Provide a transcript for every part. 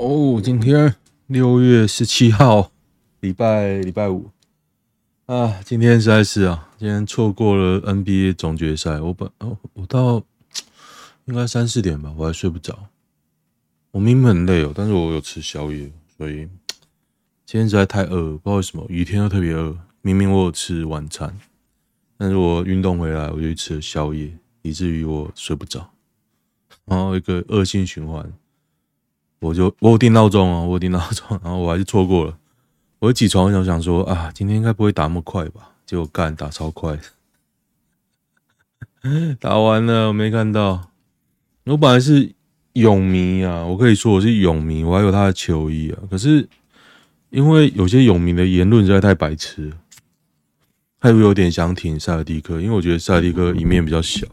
哦，今天六月十七号，礼拜礼拜五啊，今天实在是啊，今天错过了 NBA 总决赛。我本哦，我到应该三四点吧，我还睡不着。我明明很累哦，但是我有吃宵夜，所以今天实在太饿，不知道为什么，雨天又特别饿。明明我有吃晚餐，但是我运动回来我就吃了宵夜，以至于我睡不着，然后一个恶性循环。我就我有定闹钟啊，我有定闹钟，然后我还是错过了。我一起床就想说啊，今天应该不会打那么快吧？结果干打超快，打完了我没看到。我本来是泳迷啊，我可以说我是泳迷，我还有他的球衣啊。可是因为有些泳迷的言论实在太白痴，还有有点想挺塞尔蒂克，因为我觉得塞尔蒂克赢面比较小。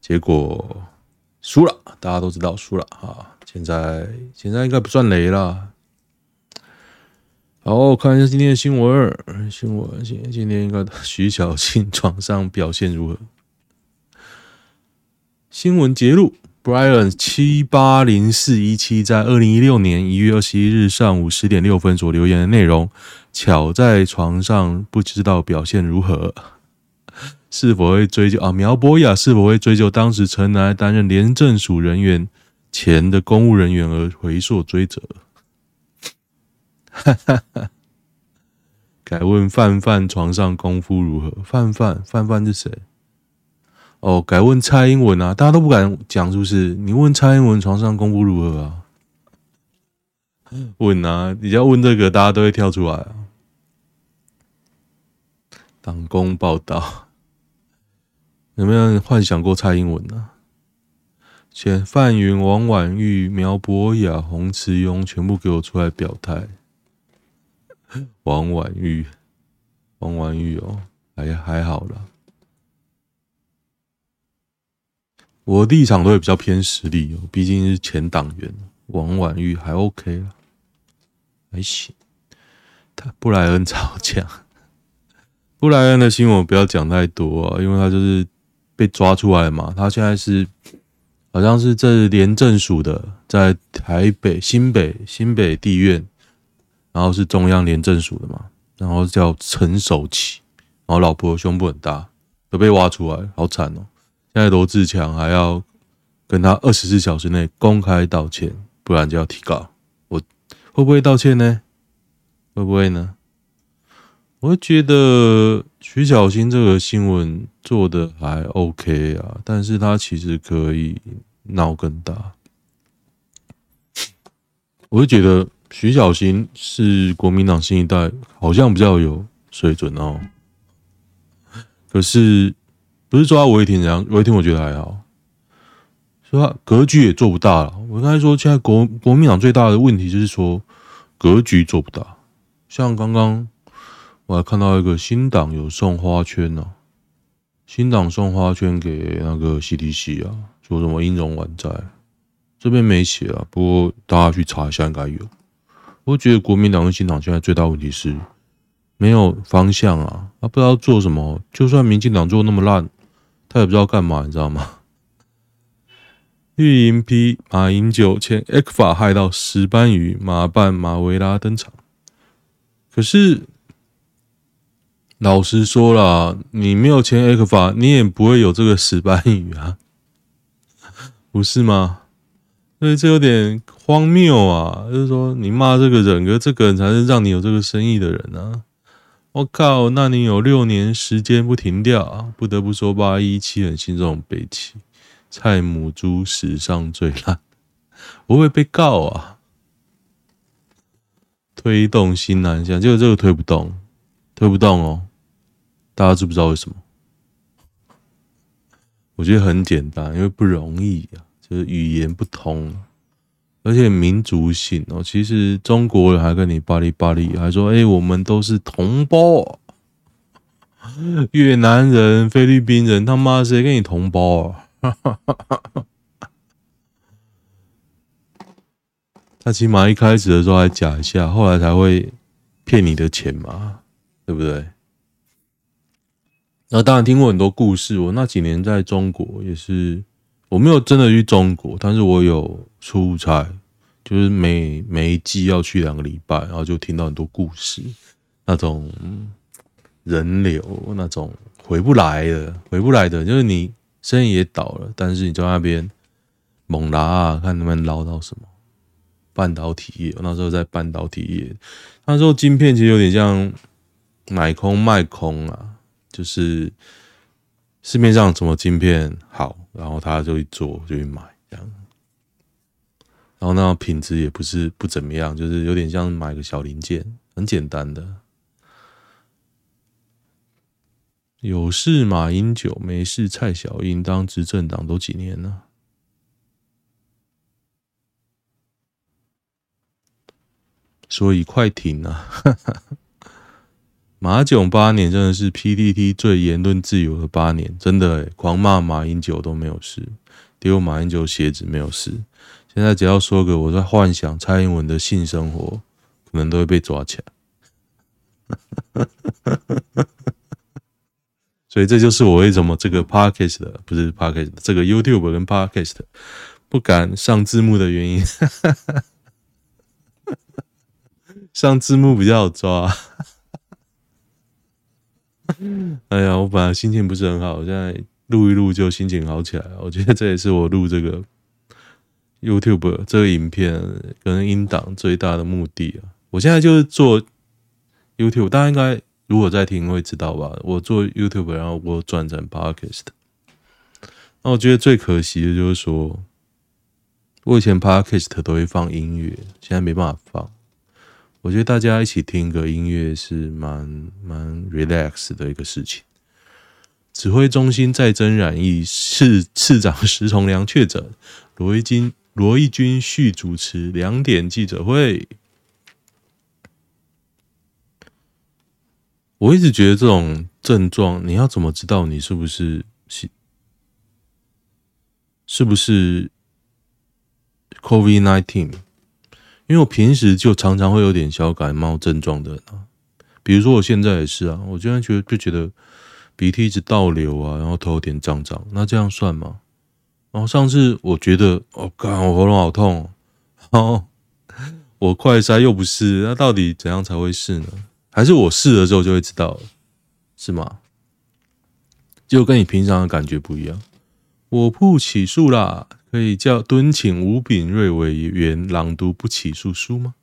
结果输了，大家都知道输了啊。现在现在应该不算雷了。好，看一下今天的新闻。新闻今今天应该徐小庆床上表现如何？新闻揭露：Brian 七八零四一七在二零一六年一月二十一日上午十点六分所留言的内容，巧在床上不知道表现如何，是否会追究啊？苗博雅是否会追究当时陈来担任廉政署人员？前的公务人员而回溯追责，改问范范床上功夫如何？范范范范是谁？哦，改问蔡英文啊，大家都不敢讲，是不是？你问蔡英文床上功夫如何啊？问啊，你要问这个，大家都会跳出来啊。党公报道，有没有幻想过蔡英文呢、啊？前范云、王婉玉、苗博雅、洪慈庸全部给我出来表态。王婉玉，王婉玉哦，还还好啦。我立场都会比较偏实力哦，毕竟是前党员。王婉玉还 OK 了，还行。他布莱恩吵架，布莱恩的新闻不要讲太多啊，因为他就是被抓出来嘛，他现在是。好像是这廉政署的，在台北新北新北地院，然后是中央廉政署的嘛，然后叫陈守启，然后老婆胸部很大，都被挖出来，好惨哦！现在罗志强还要跟他二十四小时内公开道歉，不然就要提告。我会不会道歉呢？会不会呢？我觉得徐小新这个新闻做的还 OK 啊，但是他其实可以闹更大。我就觉得徐小新是国民党新一代，好像比较有水准哦。可是不是说他违停这样，违停我觉得还好，说他格局也做不大了。我刚才说，现在国国民党最大的问题就是说格局做不大，像刚刚。我还看到一个新党有送花圈呢、啊，新党送花圈给那个 CDC 啊，说什么音容宛在，这边没写啊，不过大家去查一下应该有。我觉得国民党跟新党现在最大问题是没有方向啊，他不知道做什么。就算民进党做那么烂，他也不知道干嘛，你知道吗？绿营批马英九前 X 法害到石斑鱼，马办马维拉登场，可是。老实说啦，你没有签 ECFA，你也不会有这个石斑鱼啊，不是吗？所以这有点荒谬啊！就是说，你骂这个人，可这个人才是让你有这个生意的人啊！我靠，那你有六年时间不停掉啊！不得不说，八一七很心这种悲戚，蔡母猪史上最烂，我会被告啊！推动新南向，结果这个推不动，推不动哦。大家知不知道为什么？我觉得很简单，因为不容易啊，就是语言不通，而且民族性哦。其实中国人还跟你巴里巴里，还说：“哎，我们都是同胞。”越南人、菲律宾人，他妈谁跟你同胞啊？他起码一开始的时候还假一下，后来才会骗你的钱嘛，对不对？那当然听过很多故事。我那几年在中国也是，我没有真的去中国，但是我有出差，就是每每一季要去两个礼拜，然后就听到很多故事，那种人流，那种回不来的，回不来的，就是你生意也倒了，但是你在那边猛拉啊，看能不能捞到什么半导体业。那时候在半导体业，那时候晶片其实有点像买空卖空啊，就是市面上什么晶片好，然后他就去做就去买这样。然后那品质也不是不怎么样，就是有点像买个小零件，很简单的。有事马英九，没事蔡小英，当执政党都几年了？所以快停啊！马囧八年真的是 PDT 最言论自由的八年，真的诶，狂骂马英九都没有事，丢马英九鞋子没有事。现在只要说个我在幻想蔡英文的性生活，可能都会被抓起来。所以这就是我为什么这个 podcast 不是 podcast 这个 YouTube 跟 podcast 不敢上字幕的原因。上字幕比较好抓。哎呀，我本来心情不是很好，现在录一录就心情好起来了。我觉得这也是我录这个。YouTube 这个影片跟音档最大的目的啊，我现在就是做 YouTube，大家应该如果在听会知道吧？我做 YouTube，然后我转成 Podcast。那我觉得最可惜的就是说，我以前 Podcast 都会放音乐，现在没办法放。我觉得大家一起听个音乐是蛮蛮 relax 的一个事情。指挥中心再增染疫，市市长石崇良确诊，罗一金。罗一军续主持两点记者会。我一直觉得这种症状，你要怎么知道你是不是是是不是 COVID-19？因为我平时就常常会有点小感冒症状的啊，比如说我现在也是啊，我经常觉得就觉得鼻涕一直倒流啊，然后头有点胀胀，那这样算吗？然后上次我觉得，我靠，我喉咙好痛，然后我快筛又不是，那到底怎样才会是呢？还是我试了之后就会知道，是吗？就跟你平常的感觉不一样。我不起诉啦，可以叫敦请吴秉叡委员朗读不起诉书吗？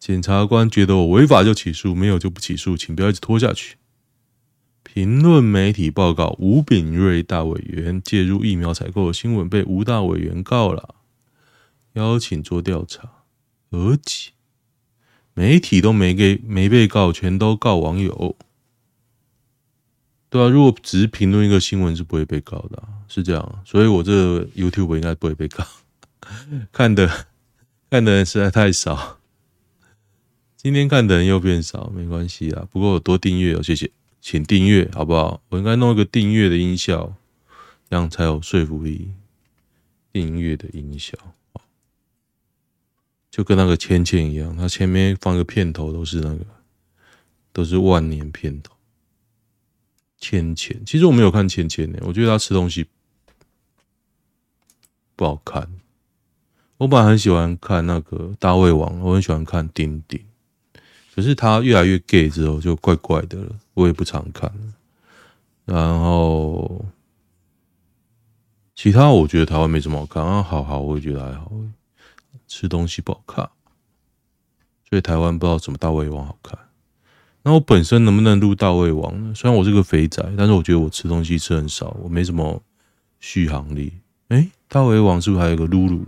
检察官觉得我违法就起诉，没有就不起诉，请不要一直拖下去。评论媒体报告，吴秉叡大委员介入疫苗采购的新闻被吴大委员告了，邀请做调查。而且媒体都没给没被告，全都告网友。对啊，如果只是评论一个新闻是不会被告的，是这样。所以我这 YouTube 应该不会被告。看的看的人实在太少，今天看的人又变少，没关系啊。不过我多订阅哦，谢谢。请订阅好不好？我应该弄一个订阅的音效，这样才有说服力。订阅的音效，就跟那个芊芊一样，它前面放个片头都是那个，都是万年片头。芊芊，其实我没有看芊芊呢，我觉得他吃东西不好看。我本来很喜欢看那个大胃王，我很喜欢看丁丁。可是他越来越 gay 之后就怪怪的了，我也不常看。然后其他我觉得台湾没什么好看啊，好好我也觉得还好。吃东西不好看，所以台湾不知道什么大胃王好看。那我本身能不能录大胃王呢？虽然我是个肥宅，但是我觉得我吃东西吃很少，我没什么续航力。诶，大胃王是不是还有个露露？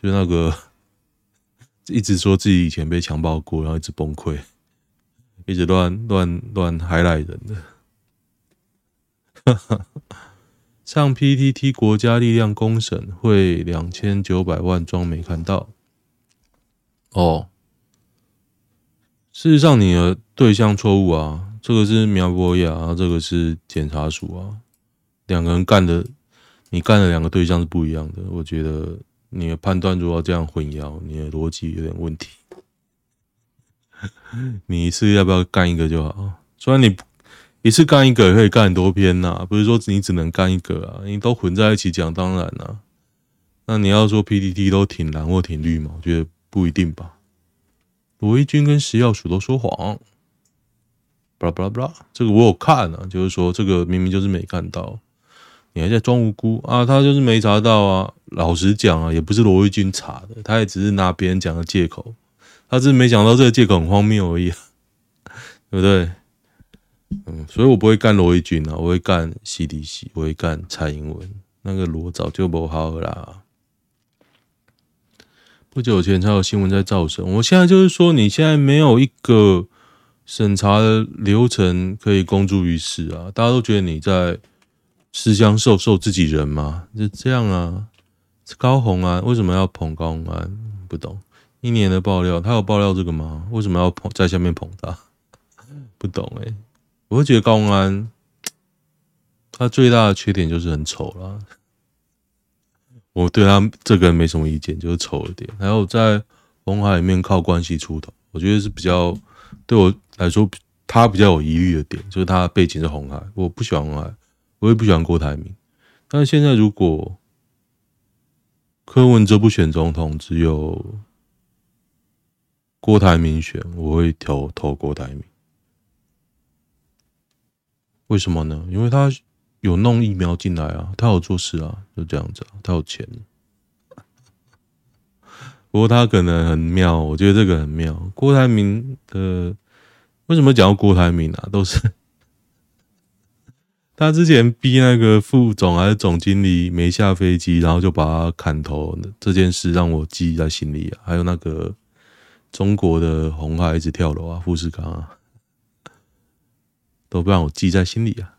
就是那个。一直说自己以前被强暴过，然后一直崩溃，一直乱乱乱还来人的。上 PTT 国家力量公审会两千九百万装没看到。哦，事实上你的对象错误啊，这个是苗博雅，这个是检察署啊，两个人干的，你干的两个对象是不一样的，我觉得。你的判断如果这样混淆，你的逻辑有点问题。你一次要不要干一个就好？虽然你一次干一个也可以干很多篇呐，不是说你只能干一个啊，你都混在一起讲，当然了。那你要说 PTT 都挺蓝或挺绿嘛？我觉得不一定吧。罗一钧跟食药署都说谎，巴拉巴拉巴拉，这个我有看啊，就是说这个明明就是没看到，你还在装无辜啊？他就是没查到啊。老实讲啊，也不是罗一钧查的，他也只是拿别人讲的借口，他只是没想到这个借口很荒谬而已，对不对？嗯，所以我不会干罗一钧啊，我会干 CDC，我会干蔡英文，那个罗早就不好了啦。不久前才有新闻在造神，我现在就是说，你现在没有一个审查的流程可以公诸于世啊！大家都觉得你在私相授受自己人吗？就这样啊？高虹安为什么要捧高虹安？不懂。一年的爆料，他有爆料这个吗？为什么要捧在下面捧他？不懂诶、欸我会觉得高虹安，他最大的缺点就是很丑啦。我对他这个人没什么意见，就是丑一点。还有在红海里面靠关系出头，我觉得是比较对我来说，他比较有疑虑的点，就是他背景是红海。我不喜欢红海，我也不喜欢郭台铭。但是现在如果柯文哲不选总统，只有郭台铭选，我会投投郭台铭。为什么呢？因为他有弄疫苗进来啊，他有做事啊，就这样子啊，他有钱。不过他可能很妙，我觉得这个很妙。郭台铭的为什么讲到郭台铭啊？都是他之前逼那个副总还是总经理没下飞机，然后就把他砍头这件事，让我记在心里啊。还有那个中国的红海一直跳楼啊，富士康啊。都不让我记在心里啊！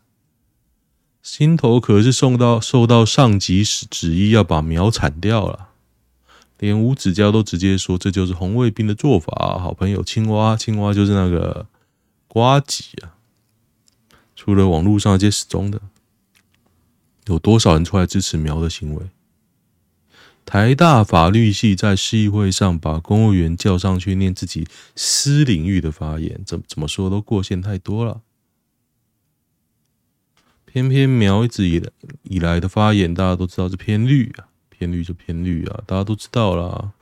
心头可是送到受到上级旨意要把苗铲掉了，连吴子嘉都直接说这就是红卫兵的做法。好朋友青蛙，青蛙就是那个瓜吉啊！除了网络上这些死忠的，有多少人出来支持苗的行为？台大法律系在市议会上把公务员叫上去念自己私领域的发言，怎怎么说都过线太多了。偏偏苗一直以来以来的发言，大家都知道是偏绿啊，偏绿就偏绿啊，大家都知道啦。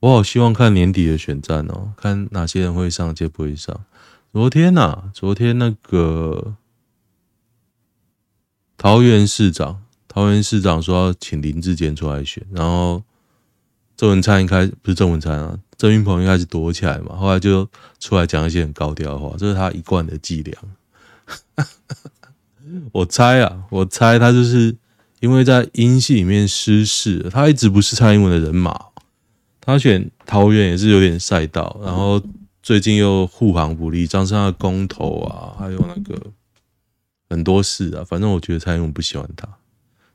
我好希望看年底的选战哦，看哪些人会上，谁不会上。昨天呐、昨天那个桃园市长，桃园市长说要请林志坚出来选，然后郑文灿一开始不是郑文灿啊，郑运鹏一开始躲起来嘛，后来就出来讲一些很高调的话，这是他一贯的伎俩。我猜啊，我猜他就是因为在英系里面失势，他一直不是蔡英文的人马，他选桃园也是有点赛道，然后最近又护航不利，张善的公投啊，还有那个很多事啊，反正我觉得蔡英文不喜欢他，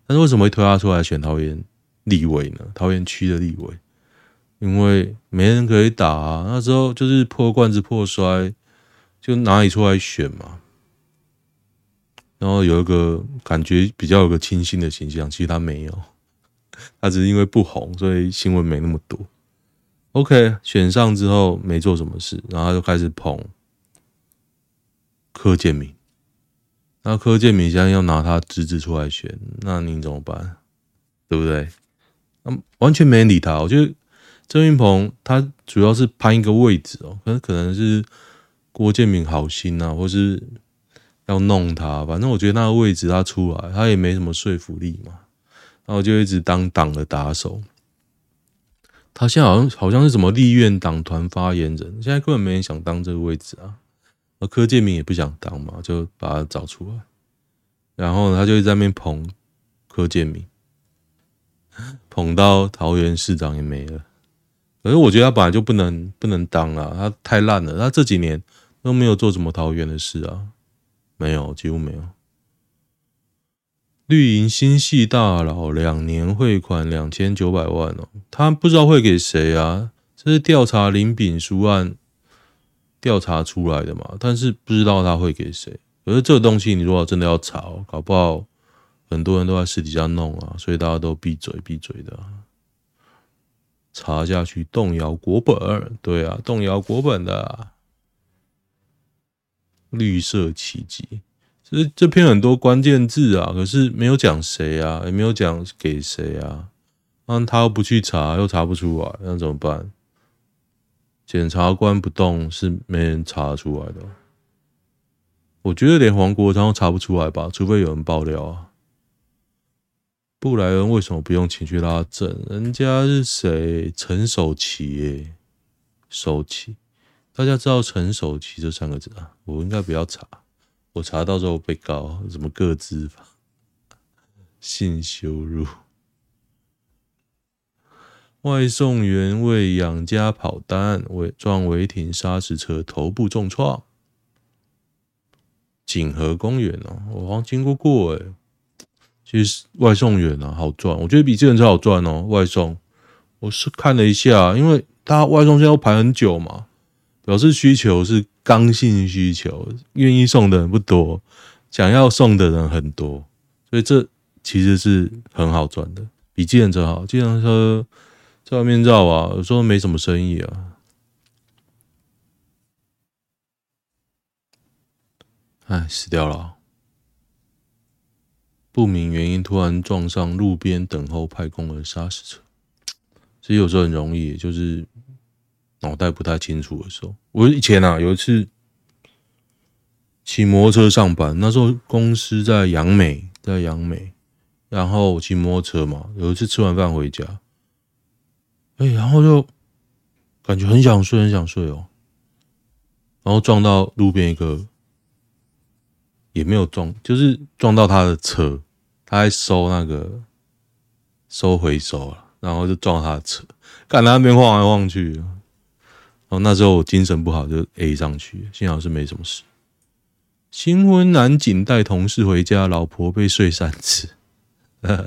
但是为什么会推他出来选桃园立委呢？桃园区的立委，因为没人可以打啊，那时候就是破罐子破摔，就拿你出来选嘛。然后有一个感觉比较有个清新的形象，其实他没有，他只是因为不红，所以新闻没那么多。OK，选上之后没做什么事，然后他就开始捧柯建铭。那柯建铭现在要拿他侄子出来选，那你怎么办？对不对？那完全没人理他。我觉得郑运鹏他主要是攀一个位置哦，可能可能是郭建铭好心啊，或是。要弄他，反正我觉得那个位置他出来，他也没什么说服力嘛。然后就一直当党的打手。他现在好像好像是什么立院党团发言人，现在根本没人想当这个位置啊。而柯建铭也不想当嘛，就把他找出来。然后，他就在那边捧柯建铭，捧到桃园市长也没了。可是我觉得他本来就不能不能当啊，他太烂了。他这几年都没有做什么桃园的事啊。没有，几乎没有。绿营新系大佬两年汇款两千九百万哦，他不知道汇给谁啊？这是调查林炳书案调查出来的嘛？但是不知道他汇给谁。可是这个东西，你如果真的要查，搞不好很多人都在私底下弄啊，所以大家都闭嘴闭嘴的。查下去动摇国本，对啊，动摇国本的。绿色奇迹，这这篇很多关键字啊，可是没有讲谁啊，也没有讲给谁啊。那他又不去查，又查不出来，那怎么办？检察官不动，是没人查出来的。我觉得连黄国昌都查不出来吧，除非有人爆料啊。布莱恩为什么不用情绪拉正？人家是谁？陈守奇耶，守奇，大家知道陈守奇这三个字啊？我应该不要查，我查到时候被告什么个资法？性羞辱。外送员为养家跑单，违撞违停砂石车，头部重创。锦和公园哦，我好像经过过诶。其实外送员啊，好赚，我觉得比计程车好赚哦。外送，我是看了一下，因为他外送现在都排很久嘛，表示需求是刚性需求，愿意送的人不多，想要送的人很多，所以这其实是很好赚的，比计程车好。计程车。在外面绕啊，有时候没什么生意啊。哎，死掉了，不明原因突然撞上路边等候派工的沙石车。其实有时候很容易，就是脑袋不太清楚的时候。我以前啊，有一次骑摩托车上班，那时候公司在杨美，在杨美，然后骑摩托车嘛。有一次吃完饭回家。哎，然后就感觉很想睡，很想睡哦。然后撞到路边一个，也没有撞，就是撞到他的车，他在收那个收回收了，然后就撞他的车，看他那边晃来晃去。那时候我精神不好，就 A 上去，幸好是没什么事。新婚男警带同事回家，老婆被睡三次。哈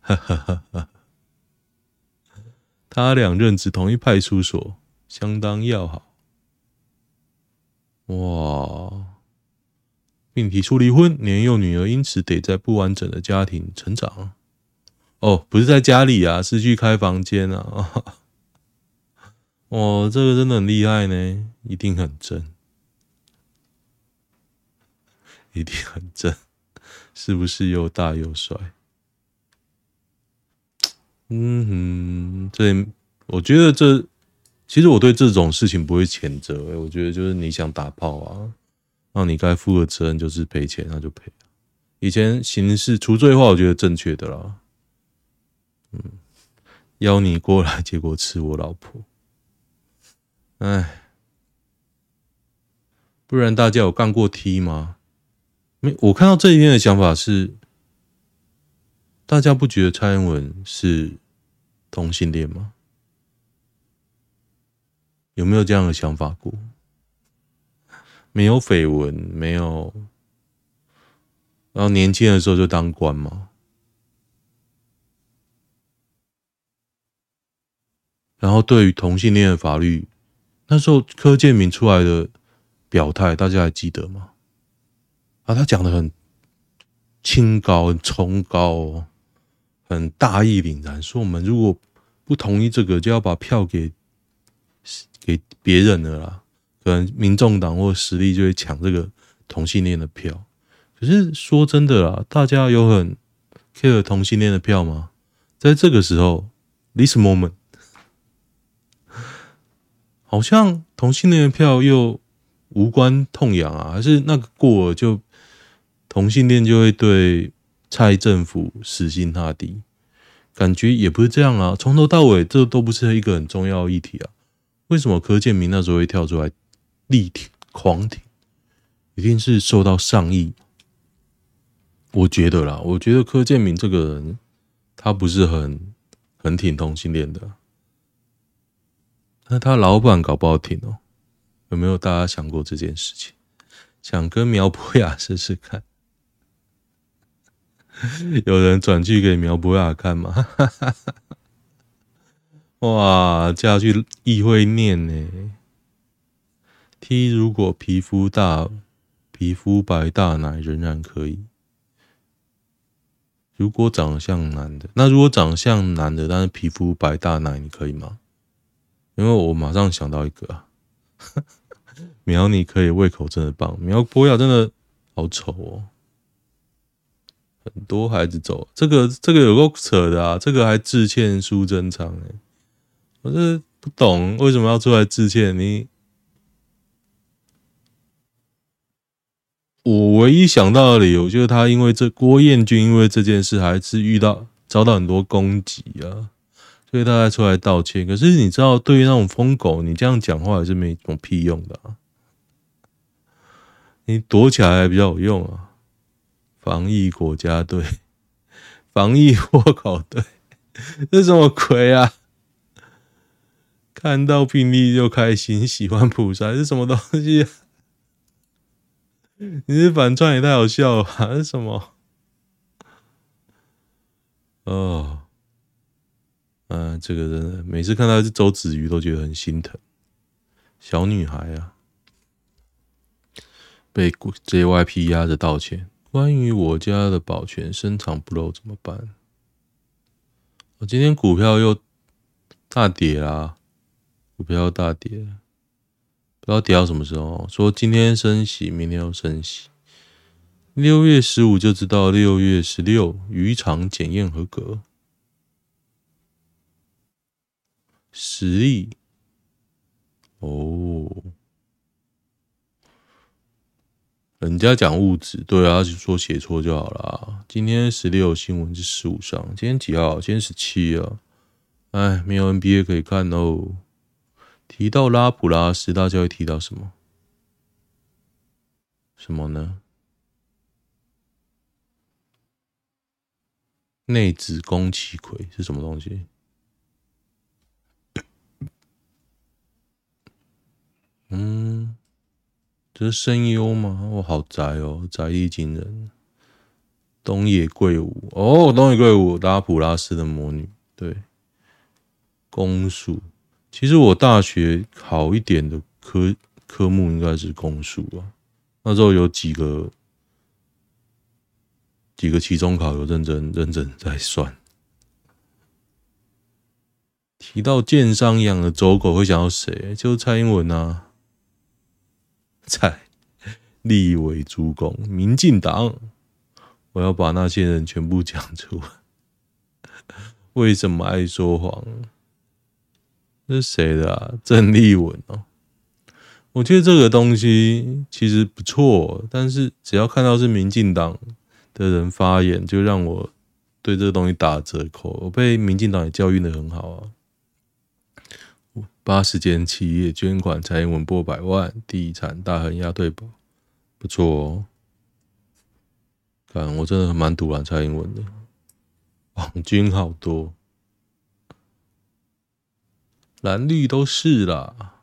哈，哈。他俩任职同一派出所，相当要好。哇！并提出离婚，年幼女儿因此得在不完整的家庭成长。哦，不是在家里啊，是去开房间啊。哇，这个真的很厉害呢，一定很正，一定很正，是不是又大又帅？嗯哼，这我觉得这其实我对这种事情不会谴责，我觉得就是你想打炮啊，那你该负的责任就是赔钱，那就赔。以前刑事除罪化，我觉得正确的啦。嗯，邀你过来，结果吃我老婆，哎，不然大家有干过 T 吗？没，我看到这一篇的想法是，大家不觉得蔡英文是？同性恋吗？有没有这样的想法过？没有绯闻，没有，然后年轻的时候就当官吗？然后对于同性恋的法律，那时候柯建铭出来的表态，大家还记得吗？啊，他讲的很清高，很崇高哦。很大义凛然，说我们如果不同意这个，就要把票给给别人了啦。可能民众党或实力就会抢这个同性恋的票。可是说真的啦，大家有很 care 同性恋的票吗？在这个时候，this moment，好像同性恋的票又无关痛痒啊，还是那个过了就同性恋就会对。蔡政府死心塌地，感觉也不是这样啊！从头到尾，这都不是一个很重要的议题啊！为什么柯建铭那时候会跳出来力挺、狂挺？一定是受到上意。我觉得啦，我觉得柯建铭这个人，他不是很很挺同性恋的，那他老板搞不好挺哦。有没有大家想过这件事情？想跟苗博雅试试看？有人转去给苗博雅看吗？哇，叫去议会念呢。T 如果皮肤大、皮肤白大奶仍然可以。如果长相男的，那如果长相男的，但是皮肤白大奶，你可以吗？因为我马上想到一个啊，苗你可以胃口真的棒，苗博雅真的好丑哦。很多孩子走，这个这个有够扯的啊！这个还致歉苏贞昌哎，我这不懂为什么要出来致歉？你我唯一想到的理由就是他因为这郭彦均因为这件事还是遇到遭到很多攻击啊，所以他才出来道歉。可是你知道，对于那种疯狗，你这样讲话也是没什么屁用的啊！你躲起来还比较有用啊！防疫国家队，防疫火烤队，这什么鬼啊？看到病例就开心，喜欢普筛是什么东西？你这反串也太好笑了吧？这是什么？哦，嗯、这个人每次看到是周子瑜都觉得很心疼，小女孩啊，被 JYP 压着道歉。关于我家的保全深藏不露怎么办？我今天股票又大跌啦，股票大跌，不知道跌到什么时候。说今天升息，明天又升息，六月十五就知道六月十六渔场检验合格，实力哦。人家讲物质，对啊，就说写错就好了。今天十六新闻是十五上，今天几号？今天十七啊。哎，没有 NBA 可以看哦。提到拉普拉斯，大家会提到什么？什么呢？内子宫崎葵是什么东西？嗯。这是声优吗？我好宅哦，宅力惊人。东野圭吾哦，东野圭吾，拉普拉斯的魔女。对，公数。其实我大学好一点的科科目应该是公数啊。那时候有几个几个期中考有认真认真在算。提到剑商养的走狗，会想到谁？就蔡英文啊。在立委诸公，民进党，我要把那些人全部讲出来。为什么爱说谎？这是谁的啊？郑丽文哦。我觉得这个东西其实不错，但是只要看到是民进党的人发言，就让我对这个东西打折扣。我被民进党也教育的很好啊。八十间企业捐款，蔡英文破百万，地产大亨押对宝，不错哦。看，我真的蛮赌烂蔡英文的，网军好多，蓝绿都是啦，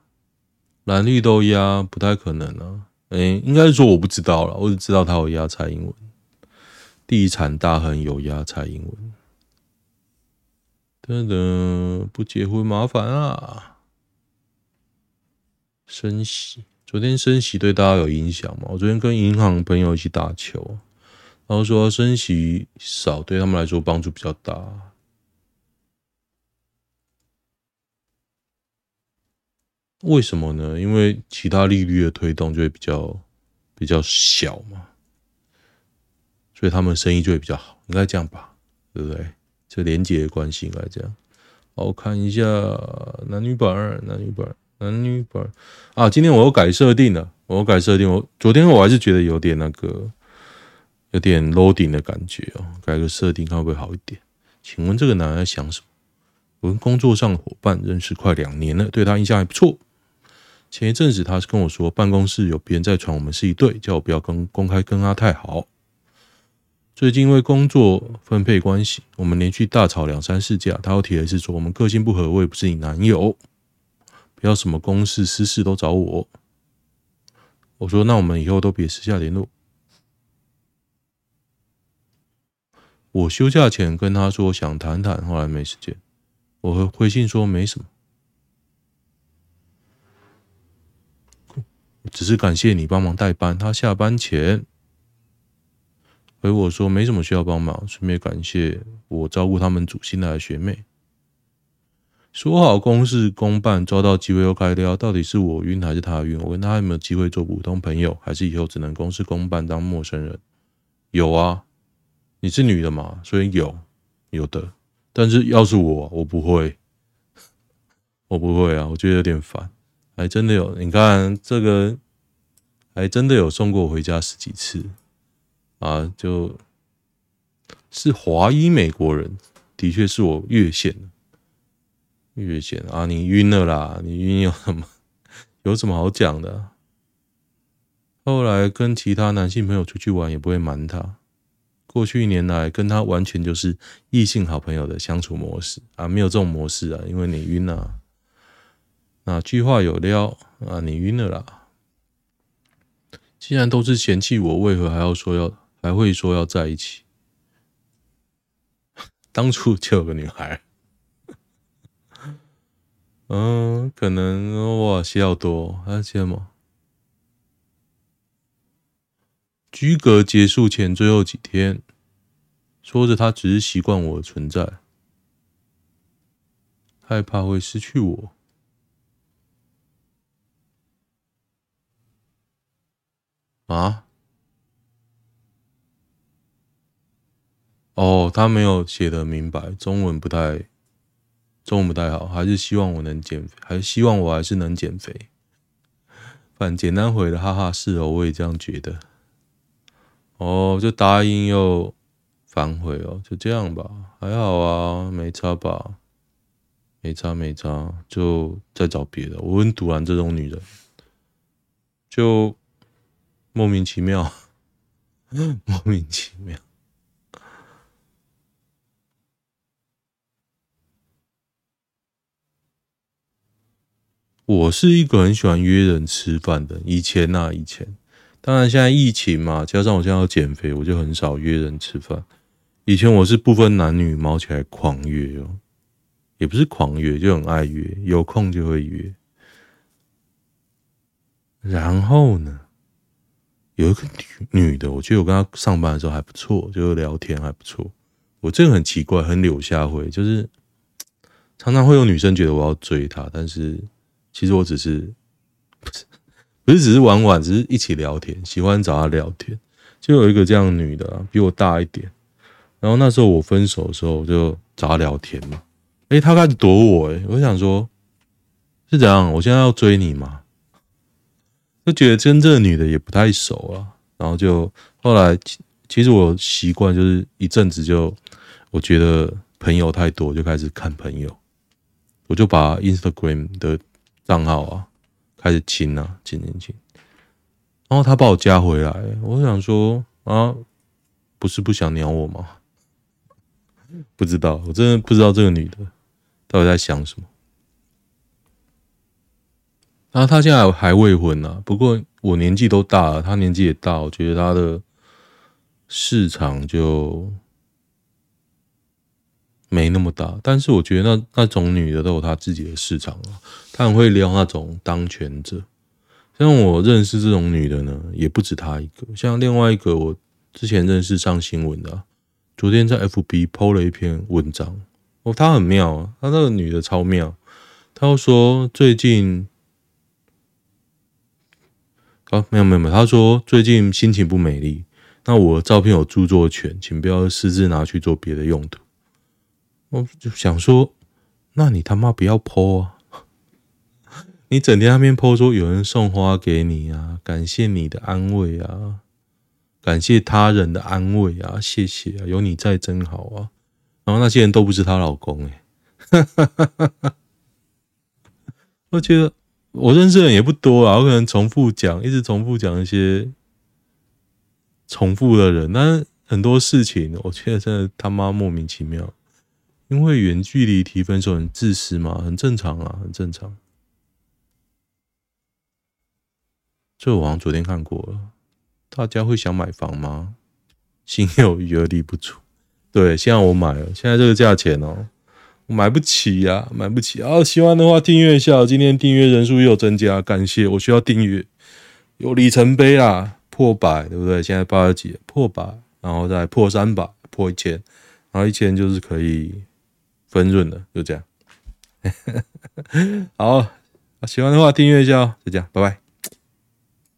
蓝绿都压，不太可能啊。哎、欸，应该是说我不知道了，我只知道他有压蔡英文，地产大亨有压蔡英文。等等，不结婚麻烦啊。升息，昨天升息对大家有影响吗？我昨天跟银行朋友一起打球，然后说升息少对他们来说帮助比较大。为什么呢？因为其他利率的推动就会比较比较小嘛，所以他们生意就会比较好，应该这样吧？对不对？这连接的关系应该这样。好，我看一下男女版，男女版。男女版啊，今天我又改设定了，我又改设定。我昨天我还是觉得有点那个，有点 loading 的感觉哦。改个设定看会不会好一点？请问这个男人在想什么？我跟工作上的伙伴认识快两年了，对他印象还不错。前一阵子他是跟我说，办公室有别人在传我们是一对，叫我不要跟公开跟他太好。最近因为工作分配关系，我们连续大吵两三次架。他又提了一次说，我们个性不合，我也不是你男友。不要什么公事私事都找我。我说，那我们以后都别私下联络。我休假前跟他说想谈谈，后来没时间。我回信说没什么，只是感谢你帮忙代班。他下班前回我说没什么需要帮忙，顺便感谢我照顾他们组新来的学妹。说好公事公办，抓到机会又开撩，到底是我晕还是他晕？我问他有没有机会做普通朋友，还是以后只能公事公办当陌生人？有啊，你是女的嘛，所以有有的，但是要是我，我不会，我不会啊，我觉得有点烦。还真的有，你看这个，还真的有送过我回家十几次啊，就是华裔美国人，的确是我越线越线啊，你晕了啦，你晕有什么有什么好讲的？后来跟其他男性朋友出去玩，也不会瞒他。过去一年来，跟他完全就是异性好朋友的相处模式啊，没有这种模式啊，因为你晕了。哪句话有料啊？你晕了啦！既然都是嫌弃我，为何还要说要还会说要在一起？当初就有个女孩，嗯，可能哇，写好多，还要写吗？居格结束前最后几天，说着他只是习惯我的存在，害怕会失去我。啊？哦，他没有写的明白，中文不太，中文不太好，还是希望我能减肥，还是希望我还是能减肥。反正简单回了，哈哈，是哦，我也这样觉得。哦，就答应又反悔哦，就这样吧，还好啊，没差吧？没差没差，就再找别的。我很赌烂这种女人，就莫名其妙，莫名其妙。我是一个很喜欢约人吃饭的，以前呐，以前。当然，现在疫情嘛，加上我现在要减肥，我就很少约人吃饭。以前我是不分男女，卯起来狂约哦，也不是狂约，就很爱约，有空就会约。然后呢，有一个女女的，我觉得我跟她上班的时候还不错，就是聊天还不错。我这个很奇怪，很柳下惠，就是常常会有女生觉得我要追她，但是其实我只是不是。不是只是玩玩，只是一起聊天，喜欢找她聊天。就有一个这样女的，比我大一点。然后那时候我分手的时候，我就找她聊天嘛。诶，她开始躲我，诶，我想说，是怎样？我现在要追你吗？就觉得跟这个女的也不太熟啊。然后就后来，其实我习惯就是一阵子就，我觉得朋友太多，就开始看朋友。我就把 Instagram 的账号啊。开始亲啊，亲亲亲，然后他把我加回来，我想说啊，不是不想鸟我吗？不知道，我真的不知道这个女的到底在想什么。然后她现在还未婚呢，不过我年纪都大了，她年纪也大，我觉得她的市场就。没那么大，但是我觉得那那种女的都有她自己的市场啊，她很会撩那种当权者。像我认识这种女的呢，也不止她一个。像另外一个我之前认识上新闻的，昨天在 FB PO 了一篇文章哦，她很妙啊，她那个女的超妙。她说最近，啊没有没有没有，她说最近心情不美丽，那我的照片有著作权，请不要私自拿去做别的用途。我就想说，那你他妈不要 po 啊！你整天那边 po 说有人送花给你啊，感谢你的安慰啊，感谢他人的安慰啊，谢谢啊，有你在真好啊。然后那些人都不是她老公哎、欸，我觉得我认识的人也不多啊，我可能重复讲，一直重复讲一些重复的人，但很多事情我觉得真的他妈莫名其妙。因为远距离提分手很自私嘛，很正常啊，很正常。这我好像昨天看过了。大家会想买房吗？心有余而力不足。对，现在我买了，现在这个价钱哦，我买不起呀、啊，买不起啊！喜欢的话订阅一下，今天订阅人数又增加，感谢，我需要订阅，有里程碑啦，破百，对不对？现在八十几，破百，然后再破三百，破一千，然后一千就是可以。分润的，就这样。好，喜欢的话订阅一下哦。就这样，拜拜。